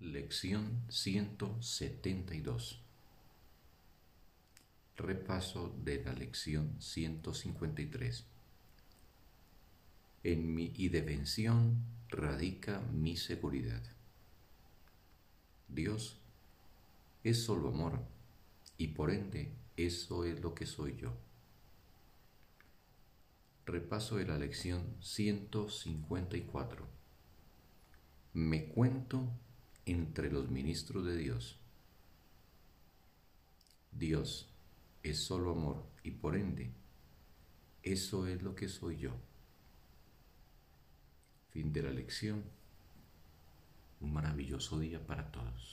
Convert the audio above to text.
Lección 172 Repaso de la lección 153 En mi indefensión radica mi seguridad. Dios es solo amor y por ende eso es lo que soy yo. Repaso de la lección 154. Me cuento entre los ministros de Dios. Dios es solo amor y por ende eso es lo que soy yo. Fin de la lección. Un maravilloso día para todos.